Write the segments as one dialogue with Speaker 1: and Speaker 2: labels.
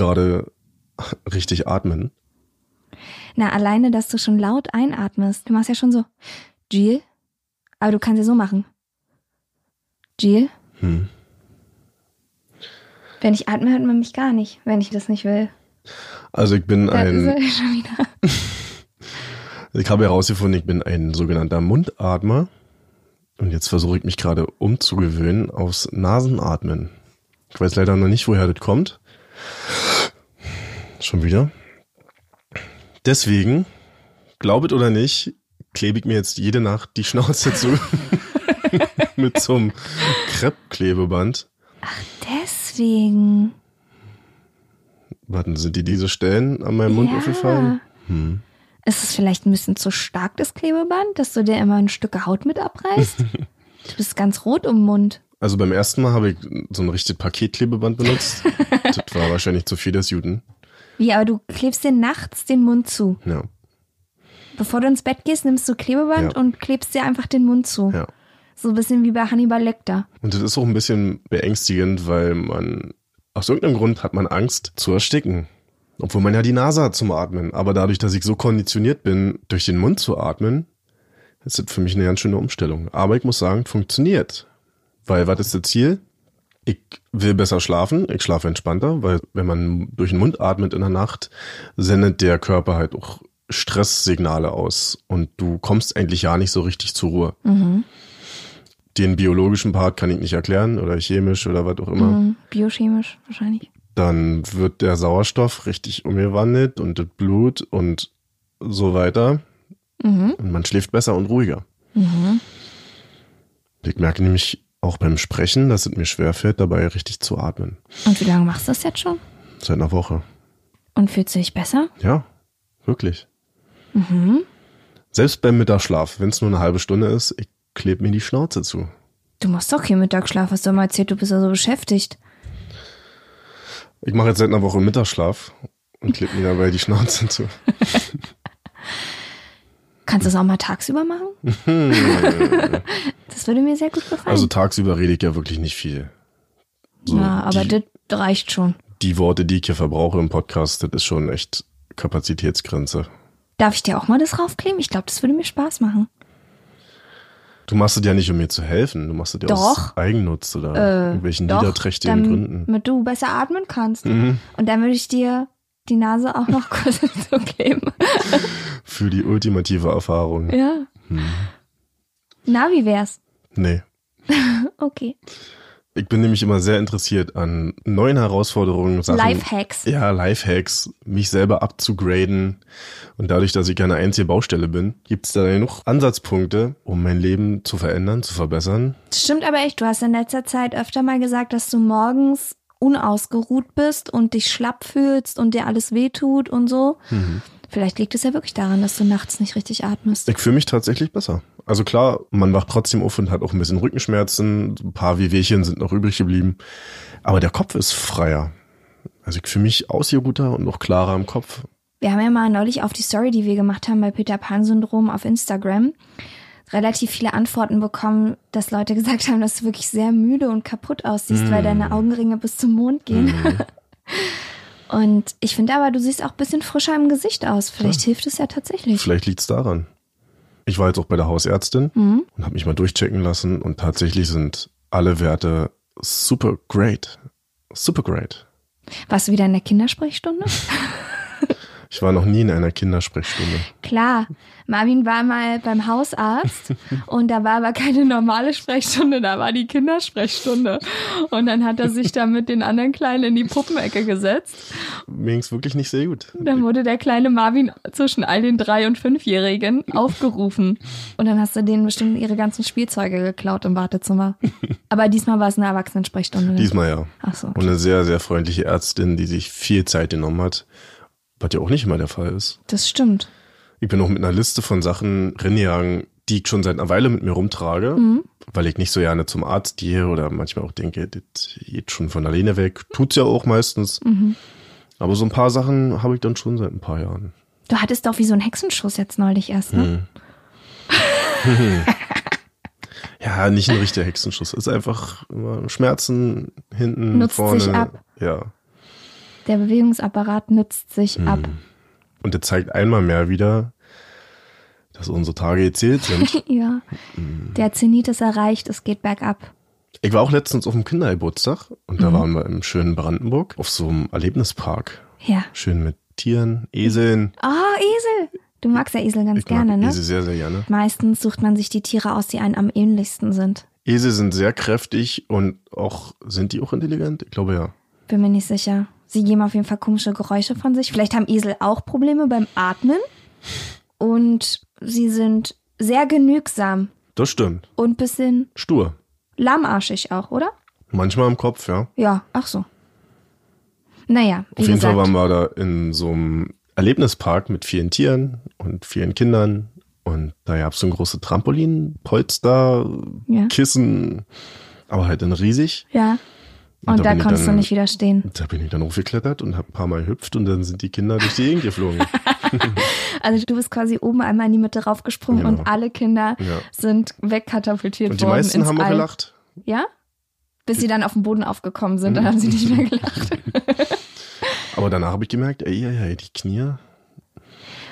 Speaker 1: Gerade richtig atmen.
Speaker 2: Na, alleine, dass du schon laut einatmest. Du machst ja schon so. Jill? Aber du kannst ja so machen. Jill?
Speaker 1: Hm.
Speaker 2: Wenn ich atme, hört man mich gar nicht, wenn ich das nicht will.
Speaker 1: Also ich bin
Speaker 2: Da ist
Speaker 1: ein,
Speaker 2: er schon wieder.
Speaker 1: ich habe herausgefunden, ich bin ein sogenannter Mundatmer. Und jetzt versuche ich mich gerade umzugewöhnen aufs Nasenatmen. Ich weiß leider noch nicht, woher das kommt. Schon wieder. Deswegen, glaubet oder nicht, klebe ich mir jetzt jede Nacht die Schnauze zu. Mit so einem Kreppklebeband.
Speaker 2: Deswegen.
Speaker 1: Warten, sind die diese Stellen an meinem Mund
Speaker 2: ja.
Speaker 1: aufgefallen? Hm.
Speaker 2: Ist es vielleicht ein bisschen zu stark, das Klebeband, dass du dir immer ein Stück Haut mit abreißt? du bist ganz rot im Mund.
Speaker 1: Also beim ersten Mal habe ich so ein richtiges Paketklebeband benutzt. das war wahrscheinlich zu viel des Juden.
Speaker 2: Wie, aber du klebst dir nachts den Mund zu.
Speaker 1: Ja,
Speaker 2: Bevor du ins Bett gehst, nimmst du Klebeband
Speaker 1: Ja.
Speaker 2: und klebst dir einfach den Mund zu.
Speaker 1: ja.
Speaker 2: So ein bisschen wie bei Hannibal Lecter.
Speaker 1: Und das ist auch ein bisschen beängstigend, weil man, aus irgendeinem Grund hat man Angst zu ersticken. Obwohl man ja die Nase hat zum Atmen. Aber dadurch, dass ich so konditioniert bin, durch den Mund zu atmen, ist das für mich eine ganz schöne Umstellung. Aber ich muss sagen, funktioniert. Weil, was ist das Ziel? Ich will besser schlafen, ich schlafe entspannter, weil wenn man durch den Mund atmet in der Nacht, sendet der Körper halt auch Stresssignale aus und du kommst eigentlich ja nicht so richtig zur Ruhe. Den biologischen Part kann ich nicht erklären oder chemisch oder was auch immer.
Speaker 2: Mhm. Biochemisch wahrscheinlich.
Speaker 1: Dann wird der Sauerstoff richtig umgewandelt und das Blut und so weiter.
Speaker 2: Mhm.
Speaker 1: Und man schläft besser und ruhiger. Ich merke nämlich auch beim Sprechen, dass es mir schwerfällt, dabei richtig zu atmen.
Speaker 2: Und wie lange machst du das jetzt schon?
Speaker 1: Seit einer Woche.
Speaker 2: Und fühlst du dich besser?
Speaker 1: Ja, wirklich. Selbst beim Mittagsschlaf, wenn es nur eine halbe Stunde ist, ich klebe mir die Schnauze zu.
Speaker 2: Du machst doch hier Mittagsschlaf, hast du mal erzählt, du bist ja so beschäftigt.
Speaker 1: Ich mache jetzt seit einer Woche Mittagsschlaf und klebe mir dabei die Schnauze zu.
Speaker 2: Kannst du das auch mal tagsüber machen? das würde mir sehr gut gefallen.
Speaker 1: Also tagsüber rede ich ja wirklich nicht viel. So,
Speaker 2: ja, aber
Speaker 1: die,
Speaker 2: das reicht schon.
Speaker 1: die Worte, die ich hier verbrauche im Podcast, das ist schon echt Kapazitätsgrenze.
Speaker 2: Darf ich dir auch mal das raufkleben? Ich glaube, das würde mir Spaß machen.
Speaker 1: Du machst es ja nicht, um mir zu helfen. Du machst es ja aus. Eigennutz oder
Speaker 2: Äh,
Speaker 1: irgendwelchen
Speaker 2: Doch,
Speaker 1: niederträchtigen Gründen.
Speaker 2: damit du besser atmen kannst.
Speaker 1: Mhm.
Speaker 2: Und dann würde ich dir die Nase auch noch kurz so kleben.
Speaker 1: Für die ultimative Erfahrung.
Speaker 2: Ja.
Speaker 1: Mhm.
Speaker 2: Na, wie wär's?
Speaker 1: Nee.
Speaker 2: Okay.
Speaker 1: Ich bin nämlich immer sehr interessiert an neuen Herausforderungen, Sachen.
Speaker 2: Lifehacks.
Speaker 1: Ja, Lifehacks, mich selber abzugraden. Und dadurch, dass ich keine einzige Baustelle bin, gibt es da genug Ansatzpunkte, um mein Leben zu verändern, zu verbessern.
Speaker 2: Das stimmt aber echt. Du hast in letzter Zeit öfter mal gesagt, dass du morgens unausgeruht bist und dich schlapp fühlst und dir alles wehtut und so.
Speaker 1: Mhm.
Speaker 2: Vielleicht liegt es ja wirklich daran, dass du nachts nicht richtig atmest.
Speaker 1: Ich fühle mich tatsächlich besser. Also klar, man wacht trotzdem auf und hat auch ein bisschen Rückenschmerzen. Ein paar Wehwehchen sind noch übrig geblieben. Aber der Kopf ist freier. Also ich fühle mich ausgeruhter und noch klarer im Kopf.
Speaker 2: Wir haben ja mal neulich auf die Story, die wir gemacht haben bei Peter Pan Syndrom auf Instagram, relativ viele Antworten bekommen, dass Leute gesagt haben, dass du wirklich sehr müde und kaputt aussiehst, weil deine Augenringe bis zum Mond gehen. und ich finde aber, du siehst auch ein bisschen frischer im Gesicht aus. Vielleicht hilft es ja tatsächlich.
Speaker 1: Vielleicht liegt's daran. Ich war jetzt auch bei der Hausärztin
Speaker 2: Mhm.
Speaker 1: und habe mich mal durchchecken lassen und tatsächlich sind alle Werte super great. Super great.
Speaker 2: Warst du wieder in der Kindersprechstunde?
Speaker 1: Ich war noch nie in einer Kindersprechstunde.
Speaker 2: Klar, Marvin war mal beim Hausarzt und da war aber keine normale Sprechstunde, da war die Kindersprechstunde. Und dann hat er sich da mit den anderen Kleinen in die Puppenecke gesetzt.
Speaker 1: Mir ging's wirklich nicht sehr gut.
Speaker 2: Dann wurde der kleine Marvin zwischen all den drei- und fünfjährigen aufgerufen. Und dann hast du denen bestimmt ihre ganzen Spielzeuge geklaut im Wartezimmer. Aber diesmal war es eine Erwachsenensprechstunde. ne?
Speaker 1: Diesmal ja.
Speaker 2: Ach so.
Speaker 1: Und eine sehr, sehr freundliche Ärztin, die sich viel Zeit genommen hat. Was ja auch nicht immer der Fall ist.
Speaker 2: Das stimmt.
Speaker 1: Ich bin auch mit einer Liste von Sachen reingegangen, die ich schon seit einer Weile mit mir rumtrage, weil ich nicht so gerne zum Arzt gehe oder manchmal auch denke, das geht schon von alleine weg. Tut's ja auch meistens. Aber so ein paar Sachen habe ich dann schon seit ein paar Jahren.
Speaker 2: Du hattest doch wie so einen Hexenschuss jetzt neulich erst, ne?
Speaker 1: Ja, nicht ein richtiger Hexenschuss. Es ist einfach Schmerzen hinten,
Speaker 2: Nutzt
Speaker 1: vorne.
Speaker 2: sich ab.
Speaker 1: Ja.
Speaker 2: Der Bewegungsapparat nützt sich
Speaker 1: Hm.
Speaker 2: ab.
Speaker 1: Und der zeigt einmal mehr wieder, dass unsere Tage gezählt sind.
Speaker 2: Ja. Der Zenit ist erreicht, es geht bergab.
Speaker 1: Ich war auch letztens auf dem Kindergeburtstag und da waren wir im schönen Brandenburg auf so einem Erlebnispark.
Speaker 2: Ja.
Speaker 1: Schön mit Tieren, Eseln.
Speaker 2: Oh, Esel. Du magst ja Esel ganz
Speaker 1: Ich
Speaker 2: gerne,
Speaker 1: mag
Speaker 2: ne?
Speaker 1: Esel sehr, sehr gerne.
Speaker 2: Meistens sucht man sich die Tiere aus, die einem am ähnlichsten sind.
Speaker 1: Esel sind sehr kräftig und auch, sind die auch intelligent? Ich glaube ja.
Speaker 2: Bin mir nicht sicher. Sie geben auf jeden Fall komische Geräusche von sich. Vielleicht haben Esel auch Probleme beim Atmen. Und sie sind sehr genügsam
Speaker 1: Das stimmt.
Speaker 2: und bisschen
Speaker 1: Stur.
Speaker 2: lahmarschig auch, oder?
Speaker 1: Manchmal im Kopf, ja.
Speaker 2: Ja, ach so. Naja, wie
Speaker 1: Auf jeden
Speaker 2: gesagt.
Speaker 1: Fall waren wir da in so einem Erlebnispark mit vielen Tieren und vielen Kindern. Und da gab es so ein großes Trampolin, Polster,
Speaker 2: Ja.
Speaker 1: Kissen, aber halt dann riesig.
Speaker 2: ja.
Speaker 1: Und
Speaker 2: Und,
Speaker 1: da
Speaker 2: da konntest du
Speaker 1: dann-
Speaker 2: nicht widerstehen.
Speaker 1: Da bin ich dann hochgeklettert und habe ein paar Mal gehüpft und dann sind die Kinder durch die Gegend geflogen.
Speaker 2: Also du bist quasi oben einmal in die Mitte raufgesprungen
Speaker 1: Genau.
Speaker 2: und alle Kinder
Speaker 1: Ja.
Speaker 2: sind wegkatapultiert
Speaker 1: Und die
Speaker 2: worden
Speaker 1: meisten
Speaker 2: ins
Speaker 1: haben auch
Speaker 2: All.
Speaker 1: gelacht.
Speaker 2: Ja? Bis sie dann auf den Boden aufgekommen sind,
Speaker 1: Mhm.
Speaker 2: dann haben sie nicht mehr gelacht.
Speaker 1: Aber danach habe ich gemerkt, ey, ey, ey, die Knie.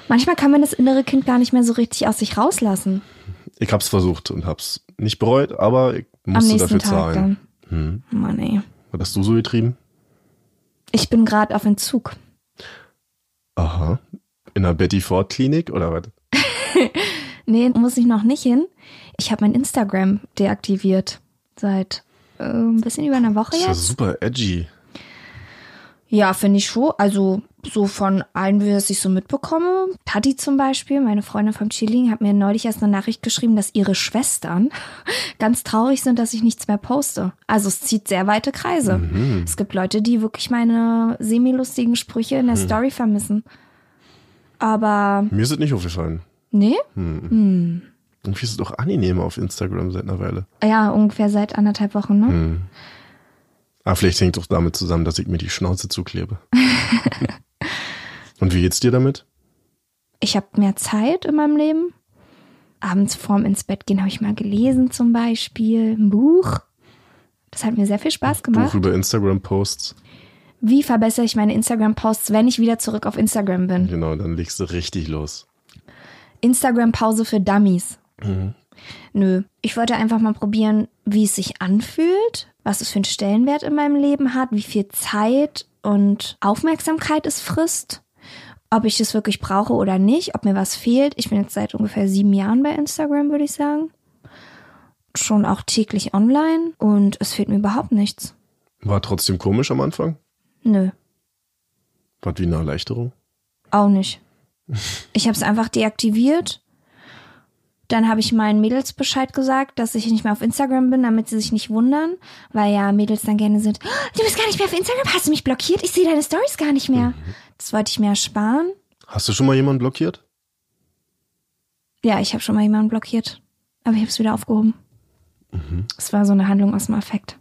Speaker 2: Manchmal kann man das innere Kind gar nicht mehr so richtig aus sich rauslassen.
Speaker 1: Ich hab's versucht und hab's nicht bereut, aber ich musste dafür
Speaker 2: Tag
Speaker 1: zahlen.
Speaker 2: dann.
Speaker 1: Hm.
Speaker 2: Mann ey.
Speaker 1: Was hast du so getrieben?
Speaker 2: Ich bin gerade auf Entzug.
Speaker 1: Aha. In der Betty Ford Klinik oder was?
Speaker 2: Nee, muss ich noch nicht hin. Ich habe mein Instagram deaktiviert. Seit äh, ein bisschen über einer Woche
Speaker 1: Das ist ja
Speaker 2: jetzt.
Speaker 1: super edgy.
Speaker 2: Ja, finde ich schon. Also so von allen, wie es ich so mitbekomme. Tati zum Beispiel, meine Freundin vom Chilling, hat mir neulich erst eine Nachricht geschrieben, dass ihre Schwestern ganz traurig sind, dass ich nichts mehr poste. Also es zieht sehr weite Kreise.
Speaker 1: Mhm.
Speaker 2: Es gibt Leute, die wirklich meine semi-lustigen Sprüche in der
Speaker 1: Mhm.
Speaker 2: Story vermissen. Aber
Speaker 1: Mir ist es nicht aufgefallen.
Speaker 2: nee,
Speaker 1: Irgendwie ist es doch angenehmer auf Instagram seit einer Weile.
Speaker 2: ja, ungefähr seit anderthalb Wochen, ne?
Speaker 1: Hm. Ah, vielleicht hängt doch damit zusammen, dass ich mir die Schnauze zuklebe. Und wie geht's dir damit?
Speaker 2: Ich habe mehr Zeit in meinem Leben. Abends vorm ins Bett gehen habe ich mal gelesen zum Beispiel, ein Buch. Das hat mir sehr viel Spaß gemacht.
Speaker 1: Buch über Instagram-Posts.
Speaker 2: Wie verbessere ich meine Instagram-Posts, wenn ich wieder zurück auf Instagram bin?
Speaker 1: Genau, dann legst du richtig los.
Speaker 2: Instagram-Pause für Dummies.
Speaker 1: Mhm.
Speaker 2: Nö, ich wollte einfach mal probieren, wie es sich anfühlt, was es für einen Stellenwert in meinem Leben hat, wie viel Zeit und Aufmerksamkeit es frisst, ob ich es wirklich brauche oder nicht, ob mir was fehlt. Ich bin jetzt seit ungefähr sieben Jahren bei Instagram, würde ich sagen. Schon auch täglich online und es fehlt mir überhaupt nichts.
Speaker 1: War trotzdem komisch am Anfang?
Speaker 2: Nö,
Speaker 1: War wie eine Erleichterung?
Speaker 2: auch nicht. Ich habe es einfach deaktiviert. Dann habe ich meinen Mädels Bescheid gesagt, dass ich nicht mehr auf Instagram bin, damit sie sich nicht wundern, weil ja Mädels dann gerne sind, "Oh, du bist gar nicht mehr auf Instagram, hast du mich blockiert? Ich sehe deine Stories gar nicht mehr. Das wollte ich mir ersparen.
Speaker 1: Hast du schon mal jemanden blockiert?
Speaker 2: Ja, ich habe schon mal jemanden blockiert, aber ich habe es wieder aufgehoben. Es war so eine Handlung aus dem Affekt.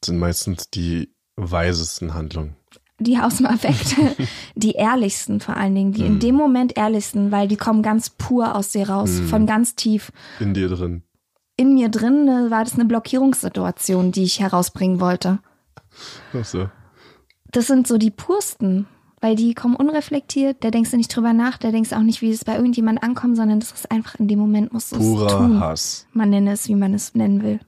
Speaker 1: Das sind meistens die weisesten Handlungen.
Speaker 2: Die aus dem Affekt, die ehrlichsten vor allen Dingen, die in dem Moment ehrlichsten, weil die kommen ganz pur aus dir raus, von ganz tief.
Speaker 1: In dir drin.
Speaker 2: in mir drin ne, war das eine Blockierungssituation, die ich herausbringen wollte.
Speaker 1: Ach so.
Speaker 2: Das sind so die pursten, weil die kommen unreflektiert, da denkst du nicht drüber nach, da denkst du auch nicht, wie es bei irgendjemand ankommt, sondern das ist einfach in dem Moment musst du es
Speaker 1: Purer
Speaker 2: tun.
Speaker 1: Hass.
Speaker 2: Man nenne es, wie man es nennen will.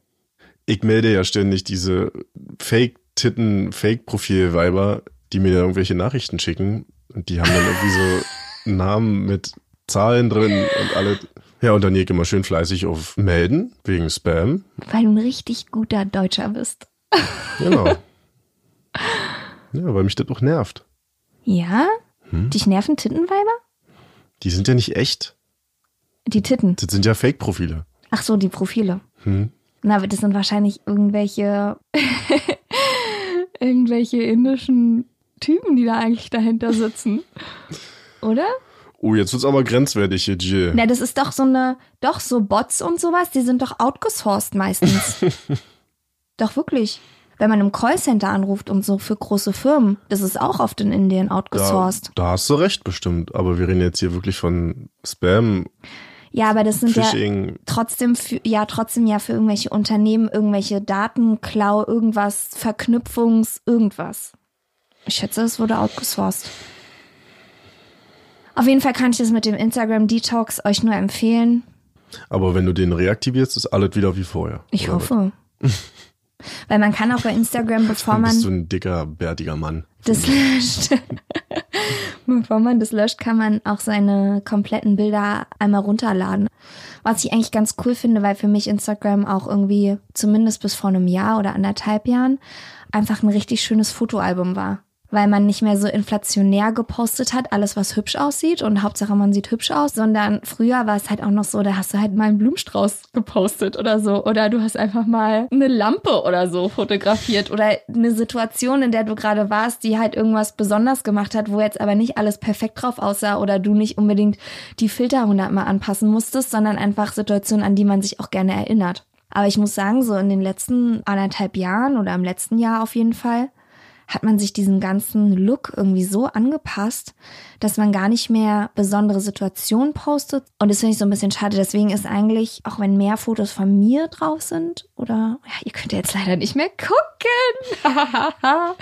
Speaker 1: Ich melde ja ständig diese Fake-Titten, Fake-Profil-Weiber, die mir irgendwelche Nachrichten schicken. Und die haben dann irgendwie so Namen mit Zahlen drin und alle. Ja, und dann immer schön fleißig auf Melden wegen Spam.
Speaker 2: Weil du ein richtig guter Deutscher bist.
Speaker 1: Genau. Ja, weil mich das auch nervt.
Speaker 2: Ja? Hm? Dich nerven Tittenweiber?
Speaker 1: Die sind ja nicht echt.
Speaker 2: Die Titten.
Speaker 1: Das sind ja Fake-Profile.
Speaker 2: Ach so, die Profile. Hm. Na, das sind wahrscheinlich irgendwelche irgendwelche indischen Typen, die da eigentlich dahinter sitzen. Oder?
Speaker 1: Oh, jetzt wird's aber grenzwertig hier, Jill.
Speaker 2: Na, das ist doch so eine, doch so Bots und sowas, die sind doch outgesourced meistens. doch wirklich. Wenn man im Callcenter anruft und so für große Firmen, das ist auch oft in Indien outgesourced.
Speaker 1: Da, da hast du recht bestimmt, aber wir reden jetzt hier wirklich von Spam.
Speaker 2: Ja, aber das sind Phishing. ja trotzdem für, ja trotzdem ja für irgendwelche Unternehmen irgendwelche Datenklau, irgendwas, Verknüpfungs, irgendwas. Ich schätze, es wurde outgesourced. Auf jeden Fall kann ich das mit dem Instagram Detox euch nur empfehlen.
Speaker 1: Aber wenn du den reaktivierst, ist alles wieder wie vorher.
Speaker 2: Ich hoffe. Weil man kann auch bei Instagram, bevor man.
Speaker 1: Bist du ein dicker, bärtiger Mann.
Speaker 2: Das löscht. bevor man das löscht, kann man auch seine kompletten Bilder einmal runterladen. Was ich eigentlich ganz cool finde, weil für mich Instagram auch irgendwie, zumindest bis vor einem Jahr oder anderthalb Jahren, einfach ein richtig schönes Fotoalbum war weil man nicht mehr so inflationär gepostet hat, alles was hübsch aussieht und Hauptsache man sieht hübsch aus, sondern früher war es halt auch noch so, da hast du halt mal einen Blumenstrauß gepostet oder so oder du hast einfach mal eine Lampe oder so fotografiert oder eine Situation, in der du gerade warst, die halt irgendwas besonders gemacht hat, wo jetzt aber nicht alles perfekt drauf aussah oder du nicht unbedingt die Filter hundertmal anpassen musstest, sondern einfach Situationen, an die man sich auch gerne erinnert. Aber ich muss sagen, so in den letzten anderthalb Jahren oder im letzten Jahr auf jeden Fall, hat man sich diesen ganzen Look irgendwie so angepasst, dass man gar nicht mehr besondere Situationen postet. Und das finde ich so ein bisschen schade. Deswegen ist eigentlich, auch wenn mehr Fotos von mir drauf sind, oder ja, ihr könnt jetzt leider nicht mehr gucken.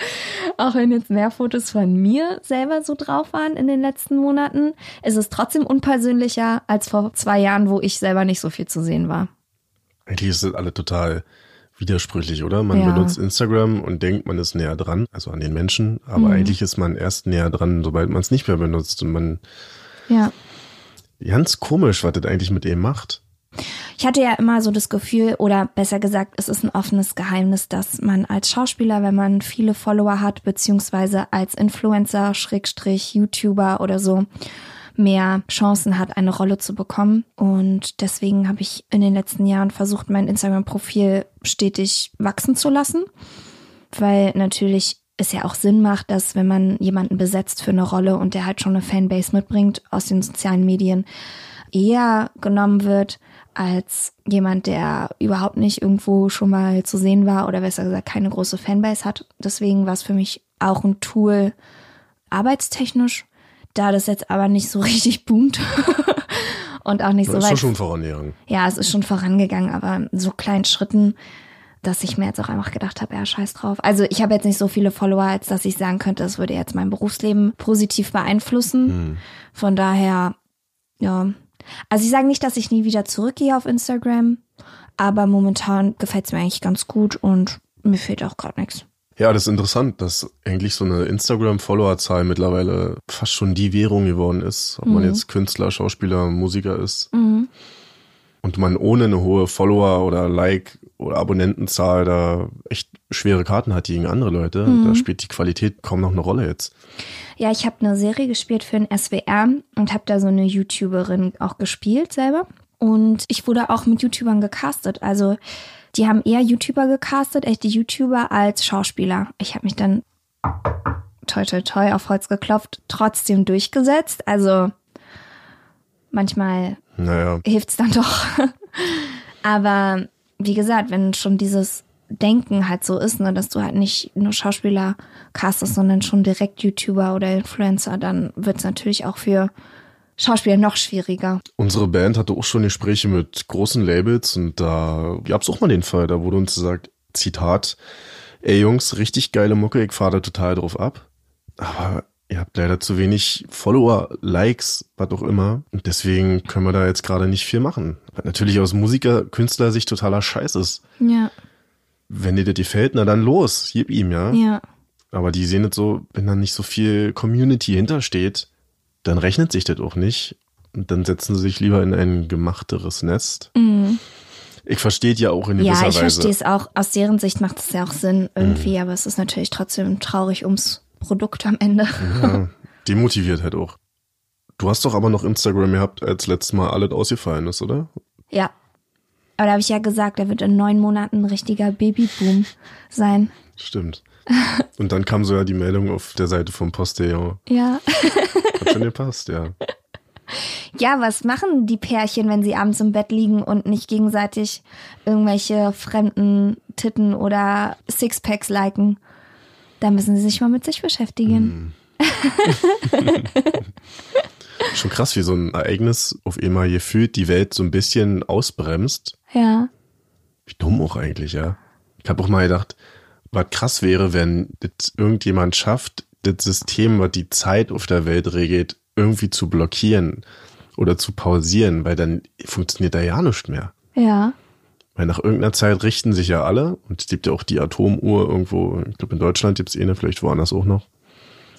Speaker 2: auch wenn jetzt mehr Fotos von mir selber so drauf waren in den letzten Monaten, ist es trotzdem unpersönlicher als vor zwei Jahren, wo ich selber nicht so viel zu sehen war.
Speaker 1: Ist das alle total widersprüchlich, oder? Man ja. benutzt Instagram und denkt, man ist näher dran, also an den Menschen, aber mhm. eigentlich ist man erst näher dran, sobald man es nicht mehr benutzt und man.
Speaker 2: Ja.
Speaker 1: Ganz komisch, was das eigentlich mit ihm macht.
Speaker 2: Ich hatte ja immer so das Gefühl, oder besser gesagt, es ist ein offenes Geheimnis, dass man als Schauspieler, wenn man viele Follower hat, beziehungsweise als Influencer, Schrägstrich, YouTuber oder so, mehr Chancen hat, eine Rolle zu bekommen. Und deswegen habe ich in den letzten Jahren versucht, mein Instagram-Profil stetig wachsen zu lassen, weil natürlich es ja auch Sinn macht, dass wenn man jemanden besetzt für eine Rolle und der halt schon eine Fanbase mitbringt aus den sozialen Medien, eher genommen wird als jemand, der überhaupt nicht irgendwo schon mal zu sehen war oder besser gesagt keine große Fanbase hat. Deswegen war es für mich auch ein Tool arbeitstechnisch, da das jetzt aber nicht so richtig boomt und auch nicht so
Speaker 1: ist
Speaker 2: weit.
Speaker 1: Ist schon vorangegangen.
Speaker 2: Ja, es ist schon vorangegangen, aber so kleinen Schritten, dass ich mir jetzt auch einfach gedacht habe, ja, scheiß drauf. Also ich habe jetzt nicht so viele Follower, als dass ich sagen könnte, das würde jetzt mein Berufsleben positiv beeinflussen. Hm. Von daher, ja. Also ich sage nicht, dass ich nie wieder zurückgehe auf Instagram, aber momentan gefällt es mir eigentlich ganz gut und mir fehlt auch gerade nichts.
Speaker 1: Ja, das ist interessant, dass eigentlich so eine Instagram-Follower-Zahl mittlerweile fast schon die Währung geworden ist, ob mhm. man jetzt Künstler, Schauspieler, Musiker ist. Mhm. Und man ohne eine hohe Follower- oder Like- oder Abonnentenzahl da echt schwere Karten hat gegen andere Leute. Mhm. Da spielt die Qualität kaum noch eine Rolle jetzt.
Speaker 2: Ja, ich habe eine Serie gespielt für den SWR und habe da so eine YouTuberin auch gespielt selber. Und ich wurde auch mit YouTubern gecastet. Also die haben eher YouTuber gecastet, echte YouTuber als Schauspieler. Ich habe mich dann toi toi toi auf Holz geklopft, trotzdem durchgesetzt. Also manchmal
Speaker 1: naja.
Speaker 2: hilft's dann doch. Aber wie gesagt, wenn schon dieses Denken halt so ist, ne, dass du halt nicht nur Schauspieler castest, sondern schon direkt YouTuber oder Influencer, dann wird's natürlich auch für Schauspieler noch schwieriger.
Speaker 1: Unsere Band hatte auch schon Gespräche mit großen Labels und da gab's auch mal den Fall, da wurde uns gesagt, Zitat, ey Jungs, richtig geile Mucke, ich fahre da total drauf ab. Aber ihr habt leider zu wenig Follower, Likes, was auch immer. Und deswegen können wir da jetzt gerade nicht viel machen. Was natürlich aus Musiker, Künstler sich totaler Scheiß ist.
Speaker 2: Ja.
Speaker 1: Wenn dir das gefällt, na dann los, gib ihm, ja.
Speaker 2: Ja.
Speaker 1: Aber die sehen es so, wenn da nicht so viel Community hintersteht, dann rechnet sich das auch nicht. Und dann setzen sie sich lieber in ein gemachteres Nest. Ich verstehe ja auch in
Speaker 2: Ja,
Speaker 1: gewisser
Speaker 2: ich
Speaker 1: Weise.
Speaker 2: verstehe es auch. Aus deren Sicht macht es ja auch Sinn irgendwie, aber es ist natürlich trotzdem traurig ums Produkt am Ende.
Speaker 1: Ja, demotiviert halt auch. Du hast doch aber noch Instagram gehabt, als letztes Mal alles ausgefallen ist, oder?
Speaker 2: Ja. Aber da habe ich ja gesagt, da wird in neun Monaten ein richtiger Babyboom sein.
Speaker 1: Stimmt. Und dann kam so ja die Meldung auf der Seite vom Postillon.
Speaker 2: Ja.
Speaker 1: Hat schon gepasst, ja.
Speaker 2: Ja, was machen die Pärchen, wenn sie abends im Bett liegen und nicht gegenseitig irgendwelche fremden Titten oder Sixpacks liken? Da müssen sie sich mal mit sich beschäftigen.
Speaker 1: Schon krass, wie so ein Ereignis auf einmal gefühlt die Welt so ein bisschen ausbremst.
Speaker 2: Ja.
Speaker 1: Wie dumm auch eigentlich, ja. Ich habe auch mal gedacht, was krass wäre, wenn das irgendjemand schafft, das System, was die Zeit auf der Welt regelt, irgendwie zu blockieren oder zu pausieren, weil dann funktioniert da ja nichts mehr.
Speaker 2: Ja.
Speaker 1: Weil nach irgendeiner Zeit richten sich ja alle und es gibt ja auch die Atomuhr irgendwo, ich glaube in Deutschland gibt es eine, vielleicht woanders auch noch.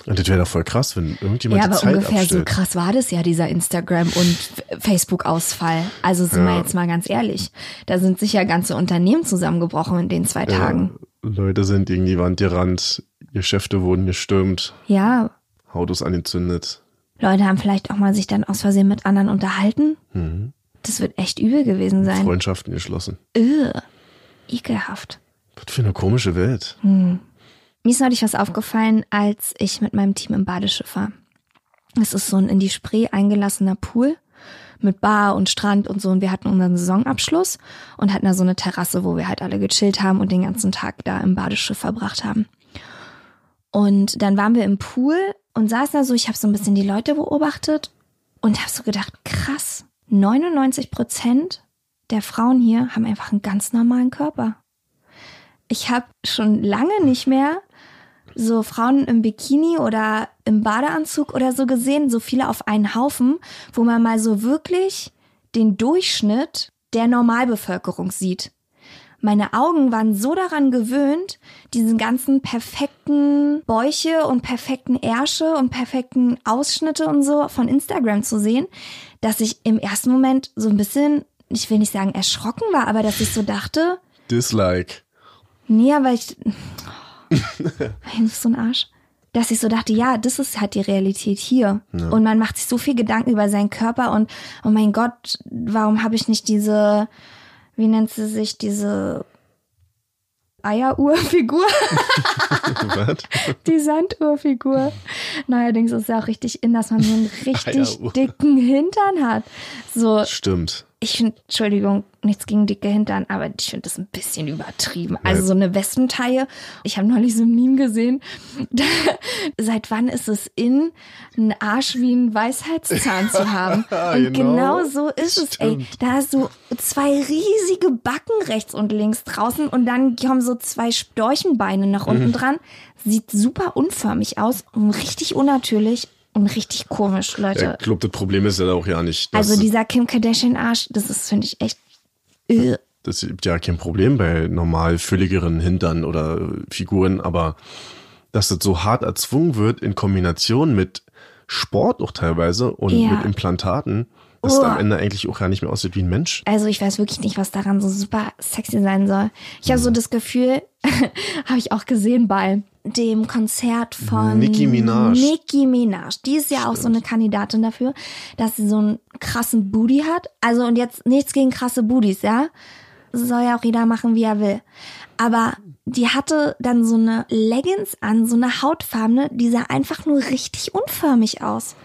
Speaker 1: Und das wäre doch voll krass, wenn irgendjemand
Speaker 2: Ja,
Speaker 1: die
Speaker 2: aber
Speaker 1: Zeit
Speaker 2: ungefähr so
Speaker 1: abstellt.
Speaker 2: krass war das ja, dieser Instagram- und Facebook-Ausfall. Also sind wir
Speaker 1: Ja.
Speaker 2: jetzt mal ganz ehrlich. Da sind sicher ganze Unternehmen zusammengebrochen in den zwei Tagen.
Speaker 1: Leute sind gegen die Wand gerannt, Geschäfte wurden gestürmt,
Speaker 2: Ja.
Speaker 1: Autos angezündet.
Speaker 2: Leute haben vielleicht auch mal sich dann aus Versehen mit anderen unterhalten.
Speaker 1: Mhm.
Speaker 2: Das wird echt übel gewesen sein.
Speaker 1: Freundschaften geschlossen.
Speaker 2: Ugh. Ekelhaft.
Speaker 1: Was für eine komische Welt.
Speaker 2: Mir ist neulich was aufgefallen, als ich mit meinem Team im Badeschiff war. Es ist so ein in die Spree eingelassener Pool mit Bar und Strand und so. Und wir hatten unseren Saisonabschluss und hatten da so eine Terrasse, wo wir halt alle gechillt haben und den ganzen Tag da im Badeschiff verbracht haben. Und dann waren wir im Pool und saßen da so, ich habe so ein bisschen die Leute beobachtet und habe so gedacht, krass, 99 Prozent der Frauen hier haben einfach einen ganz normalen Körper. Ich habe schon lange nicht mehr so Frauen im Bikini oder im Badeanzug oder so gesehen, so viele auf einen Haufen, wo man mal so wirklich den Durchschnitt der Normalbevölkerung sieht. Meine Augen waren so daran gewöhnt, diesen ganzen perfekten Bäuche und perfekten Ärsche und perfekten Ausschnitte und so von Instagram zu sehen, dass ich im ersten Moment so ein bisschen, ich will nicht sagen erschrocken war, aber dass ich so dachte,
Speaker 1: Dislike.
Speaker 2: Nee, aber ich. Oh, du bist so ein Arsch. Dass ich so dachte, ja, das ist halt die Realität hier. Und man macht sich so viel Gedanken über seinen Körper und, oh mein Gott, warum habe ich nicht diese, wie nennt sie sich, diese Eieruhrfigur? Die Sanduhrfigur. Neuerdings ist es ja auch richtig in, dass man so einen richtig
Speaker 1: Eieruhr.
Speaker 2: dicken Hintern hat. So,
Speaker 1: Stimmt.
Speaker 2: Ich finde, Entschuldigung, nichts gegen dicke Hintern, aber ich finde das ein bisschen übertrieben. Also so eine Wespentaille. Ich habe neulich so ein Meme gesehen. Da, seit wann ist es in, einen Arsch wie ein Weisheitszahn zu haben? Und
Speaker 1: Genau.
Speaker 2: genau, so ist es, ey. Da hast du zwei riesige Backen rechts und links draußen und dann kommen so zwei Storchenbeine nach unten
Speaker 1: Mhm.
Speaker 2: dran. Sieht super unförmig aus und richtig unnatürlich und richtig komisch, Leute.
Speaker 1: Ich glaube, das Problem ist ja auch ja nicht,
Speaker 2: Also dieser Kim Kardashian Arsch, das ist, finde ich, echt. Äh.
Speaker 1: das gibt ja kein Problem bei normal fülligeren Hintern oder Figuren, aber dass das so hart erzwungen wird in Kombination mit Sport auch teilweise und
Speaker 2: Ja.
Speaker 1: mit Implantaten, dass
Speaker 2: Oh.
Speaker 1: es am Ende eigentlich auch ja nicht mehr aussieht wie ein Mensch.
Speaker 2: Also ich weiß wirklich nicht, was daran so super sexy sein soll. Ich habe so das Gefühl, habe ich auch gesehen bei dem Konzert von
Speaker 1: Nicki Minaj.
Speaker 2: Nicki Minaj. Die ist ja auch so eine Kandidatin dafür, dass sie so einen krassen Booty hat. Also und jetzt nichts gegen krasse Booties, ja. Soll ja auch jeder machen, wie er will. Aber die hatte dann so eine Leggings an, so eine hautfarbene, die sah einfach nur richtig unförmig aus.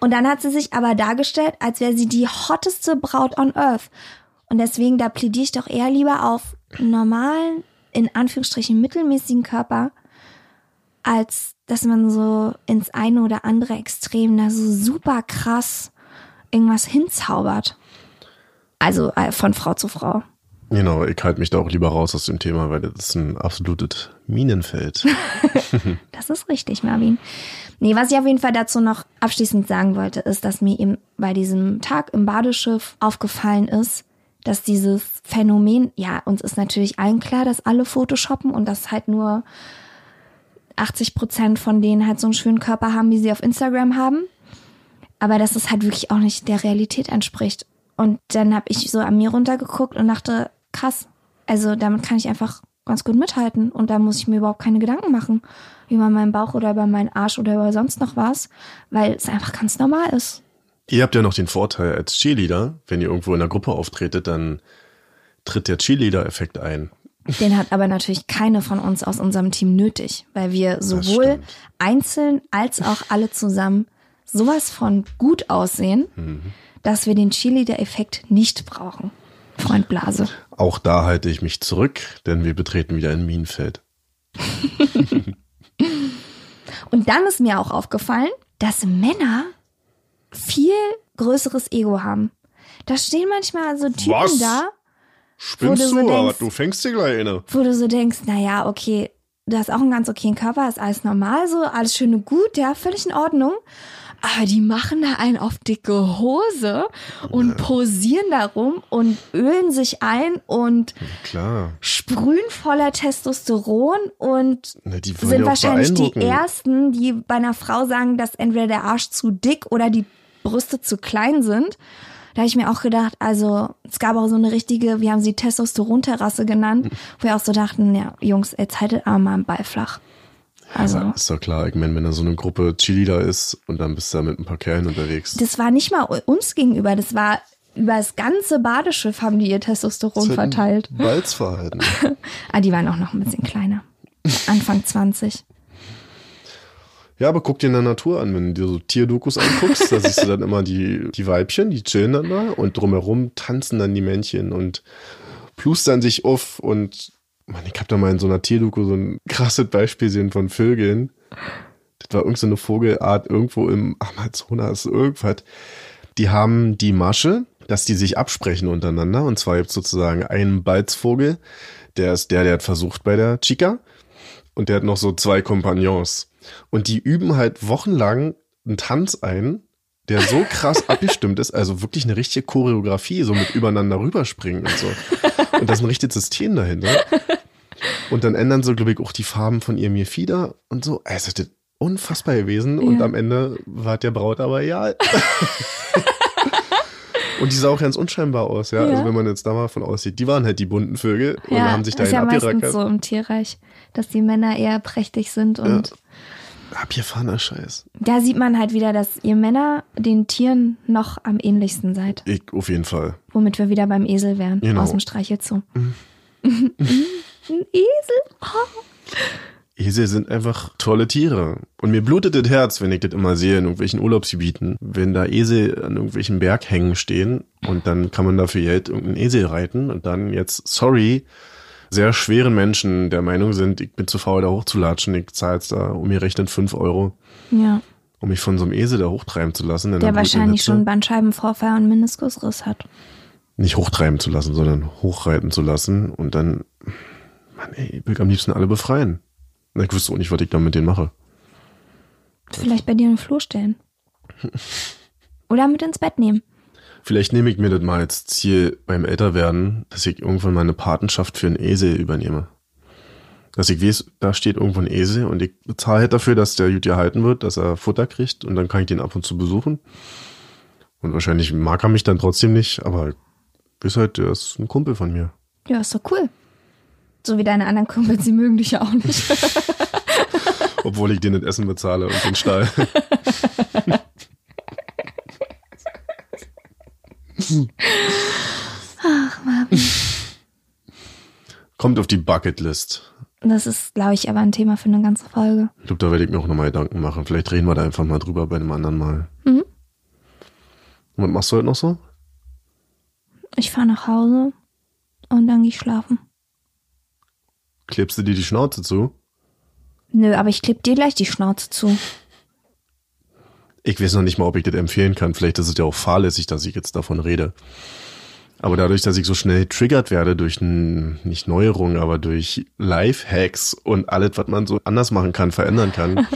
Speaker 2: Und dann hat sie sich aber dargestellt, als wäre sie die hotteste Braut on Earth. Und deswegen, da plädiere ich doch eher lieber auf normalen, in Anführungsstrichen mittelmäßigen Körper, als dass man so ins eine oder andere Extrem da so super krass irgendwas hinzaubert. Also äh, von Frau zu Frau.
Speaker 1: Genau, ich halte mich da auch lieber raus aus dem Thema, weil das ist ein absolutes Minenfeld.
Speaker 2: Das ist richtig, Marvin. Nee, was ich auf jeden Fall dazu noch abschließend sagen wollte, ist, dass mir eben bei diesem Tag im Badeschiff aufgefallen ist, dass dieses Phänomen, ja, uns ist natürlich allen klar, dass alle Photoshoppen und dass halt nur 80 Prozent von denen halt so einen schönen Körper haben, wie sie auf Instagram haben. Aber dass es halt wirklich auch nicht der Realität entspricht. Und dann habe ich so an mir runtergeguckt und dachte, krass, also damit kann ich einfach ganz gut mithalten. Und da muss ich mir überhaupt keine Gedanken machen über meinen Bauch oder über meinen Arsch oder über sonst noch was, weil es einfach ganz normal ist.
Speaker 1: Ihr habt ja noch den Vorteil als Cheerleader, wenn ihr irgendwo in einer Gruppe auftretet, dann tritt der Cheerleader-Effekt ein.
Speaker 2: Den hat aber natürlich keine von uns aus unserem Team nötig, weil wir sowohl einzeln als auch alle zusammen sowas von gut aussehen, dass wir den Cheerleader-Effekt nicht brauchen. Freund Blase.
Speaker 1: Auch da halte ich mich zurück, denn wir betreten wieder ein Minenfeld.
Speaker 2: Und dann ist mir auch aufgefallen, dass Männer viel größeres Ego haben. Da stehen manchmal so Typen
Speaker 1: Was?
Speaker 2: da,
Speaker 1: Spinnst
Speaker 2: du
Speaker 1: du,
Speaker 2: so
Speaker 1: aber
Speaker 2: denkst-
Speaker 1: du fängst dir gleich eine.
Speaker 2: wo du so denkst, na ja, okay, du hast auch einen ganz okayen Körper, ist alles normal so, alles schön und gut, ja, völlig in Ordnung. Aber die machen da einen auf dicke Hose und posieren darum und ölen sich ein und
Speaker 1: Klar.
Speaker 2: sprühen voller Testosteron und
Speaker 1: Na,
Speaker 2: sind
Speaker 1: ja
Speaker 2: wahrscheinlich die ersten, die bei einer Frau sagen, dass entweder der Arsch zu dick oder die Brüste zu klein sind. Da habe ich mir auch gedacht, also es gab auch so eine richtige, wir haben sie Testosteron-Terrasse genannt, wo wir auch so dachten, ja, Jungs, jetzt haltet aber mal einen Ball flach. Also,
Speaker 1: Ja, ist doch klar. Ich meine, wenn da so eine Gruppe Cheerleader ist und dann bist du da mit ein paar Kerlen unterwegs.
Speaker 2: das war nicht mal uns gegenüber, das war über das ganze Badeschiff haben die ihr Testosteron
Speaker 1: halt
Speaker 2: verteilt.
Speaker 1: Balzverhalten.
Speaker 2: Ah, die waren auch noch ein bisschen kleiner. Anfang 20.
Speaker 1: Ja, aber guck dir in der Natur an, wenn du dir so Tierdokus anguckst, da siehst du dann immer die, die Weibchen, die chillen dann da und drumherum tanzen dann die Männchen und plustern sich auf und man, ich hab da mal in so einer Tierdoku so ein krasses Beispiel gesehen von Vögeln. Das war irgendeine so Vogelart irgendwo im Amazonas, irgendwas. Die haben die Masche, dass die sich absprechen untereinander und zwar gibt's sozusagen einen Balzvogel, der ist der, der hat versucht bei der Chica und der hat noch so zwei Kompagnons. Und die üben halt wochenlang einen Tanz ein, der so krass abgestimmt ist, also wirklich eine richtige Choreografie, so mit übereinander rüberspringen und so. Und da ist ein richtiges System dahinter. Und dann ändern so, glaube ich, auch die Farben von ihrem Gefieder und so. Es ist unfassbar gewesen. Und
Speaker 2: Ja.
Speaker 1: am Ende war der Braut aber ja. Und die sah auch ganz unscheinbar aus, ja.
Speaker 2: Ja.
Speaker 1: Also wenn man jetzt da mal von aussieht, die waren halt die bunten Vögel und haben sich
Speaker 2: das ist ja meistens
Speaker 1: abgerackert.
Speaker 2: so im Tierreich, dass die Männer eher prächtig sind und
Speaker 1: Abgefahrener Scheiß.
Speaker 2: da sieht man halt wieder, dass ihr Männer den Tieren noch am ähnlichsten seid.
Speaker 1: Ich, auf jeden Fall.
Speaker 2: Womit wir wieder beim Esel wären,
Speaker 1: Genau.
Speaker 2: aus dem Streichelzoo. Ein Esel? Oh.
Speaker 1: Esel sind einfach tolle Tiere. Und mir blutet das Herz, wenn ich das immer sehe in irgendwelchen Urlaubsgebieten. Wenn da Esel an irgendwelchen Berghängen stehen und dann kann man dafür Geld irgendeinen Esel reiten und dann jetzt, sorry, sehr schweren Menschen der Meinung sind, ich bin zu faul, da hochzulatschen. Ich zahle jetzt da um mir rechnen fünf Euro,
Speaker 2: Ja,
Speaker 1: um mich von so einem Esel da hochtreiben zu lassen.
Speaker 2: der wahrscheinlich schon Bandscheibenvorfall und Meniskusriss hat.
Speaker 1: Nicht hochtreiben zu lassen, sondern hochreiten zu lassen und dann, Mann ey, ich will am liebsten alle befreien. Ich wüsste auch nicht, was ich da mit denen mache.
Speaker 2: Vielleicht bei dir in den Flur stellen. Oder mit ins Bett nehmen.
Speaker 1: Vielleicht nehme ich mir das mal als Ziel beim Älterwerden, dass ich irgendwann mal eine Patenschaft für einen Esel übernehme. Dass ich weiß, da steht irgendwo ein Esel und ich bezahle halt dafür, dass der gut gehalten wird, dass er Futter kriegt und dann kann ich den ab und zu besuchen. Und wahrscheinlich mag er mich dann trotzdem nicht, aber ich weiß halt, der ist ein Kumpel von mir.
Speaker 2: Ja, ist doch cool. So wie deine anderen Kumpels, sie mögen dich ja auch nicht.
Speaker 1: Obwohl ich den das Essen bezahle und den Stall. Kommt auf die Bucketlist.
Speaker 2: Das ist, glaube ich, aber ein Thema für eine ganze Folge.
Speaker 1: Ich glaube, da werde ich mir auch nochmal Gedanken machen. Vielleicht reden wir da einfach mal drüber bei einem anderen Mal.
Speaker 2: Mhm.
Speaker 1: Und was machst du heute noch so?
Speaker 2: Ich fahre nach Hause und dann gehe ich schlafen.
Speaker 1: Klebst du dir die Schnauze zu?
Speaker 2: Nö, aber ich kleb dir gleich die Schnauze zu.
Speaker 1: Ich weiß noch nicht mal, ob ich das empfehlen kann. Vielleicht ist es ja auch fahrlässig, dass ich jetzt davon rede. Aber dadurch, dass ich so schnell triggert werde durch nicht Neuerungen, aber durch Life-Hacks und alles, was man so anders machen kann, verändern kann,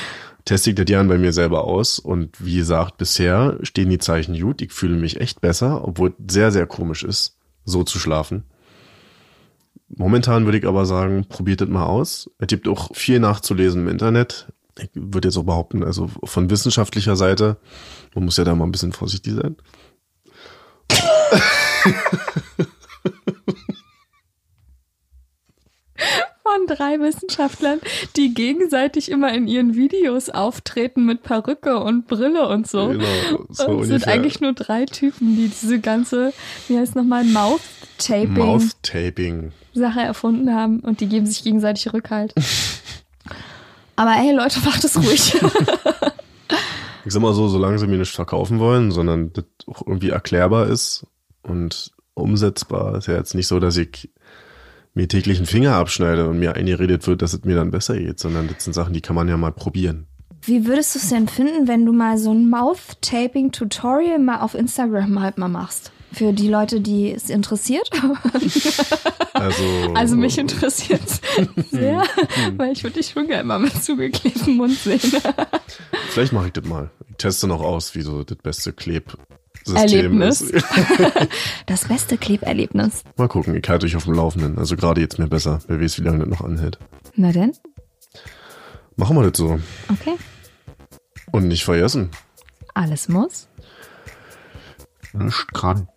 Speaker 1: teste ich das Jahren bei mir selber aus. Und wie gesagt, bisher stehen die Zeichen gut. Ich fühle mich echt besser, obwohl es sehr, sehr komisch ist, so zu schlafen. Momentan würde ich aber sagen, probiert das mal aus. Es gibt auch viel nachzulesen im Internet. Ich würde jetzt auch behaupten, also von wissenschaftlicher Seite, man muss ja da mal ein bisschen vorsichtig sein.
Speaker 2: Von drei Wissenschaftlern, die gegenseitig immer in ihren Videos auftreten mit Perücke und Brille und so.
Speaker 1: Genau, so
Speaker 2: und es sind eigentlich nur drei Typen, die diese ganze, wie heißt nochmal, Mouth-Taping.
Speaker 1: Mouth-Taping.
Speaker 2: Sache erfunden haben und die geben sich gegenseitig Rückhalt. Aber ey, Leute, macht es ruhig.
Speaker 1: Ich sag mal so, solange sie mir nicht verkaufen wollen, sondern das auch irgendwie erklärbar ist und umsetzbar, ist ja jetzt nicht so, dass ich mir täglich einen Finger abschneide und mir eingeredet wird, dass es mir dann besser geht, sondern das sind Sachen, die kann man ja mal probieren.
Speaker 2: Wie würdest du es denn finden, wenn du mal so ein Mouth-Taping-Tutorial mal auf Instagram halt mal machst? Für die Leute, die es interessiert.
Speaker 1: Also,
Speaker 2: Also mich interessiert sehr, weil ich würde dich schon gerne mal mit zugeklebtem Mund sehen.
Speaker 1: vielleicht mache ich das mal. Ich teste noch aus, wie so das beste Klebsystem
Speaker 2: Erlebnis.
Speaker 1: ist.
Speaker 2: Das beste Kleberlebnis.
Speaker 1: mal gucken, ich halte euch auf dem Laufenden. Also gerade jetzt mir besser. Wer weiß, wie lange das noch anhält.
Speaker 2: Na denn?
Speaker 1: Machen wir das so.
Speaker 2: Okay.
Speaker 1: Und nicht vergessen.
Speaker 2: Alles muss.
Speaker 1: Nicht dran.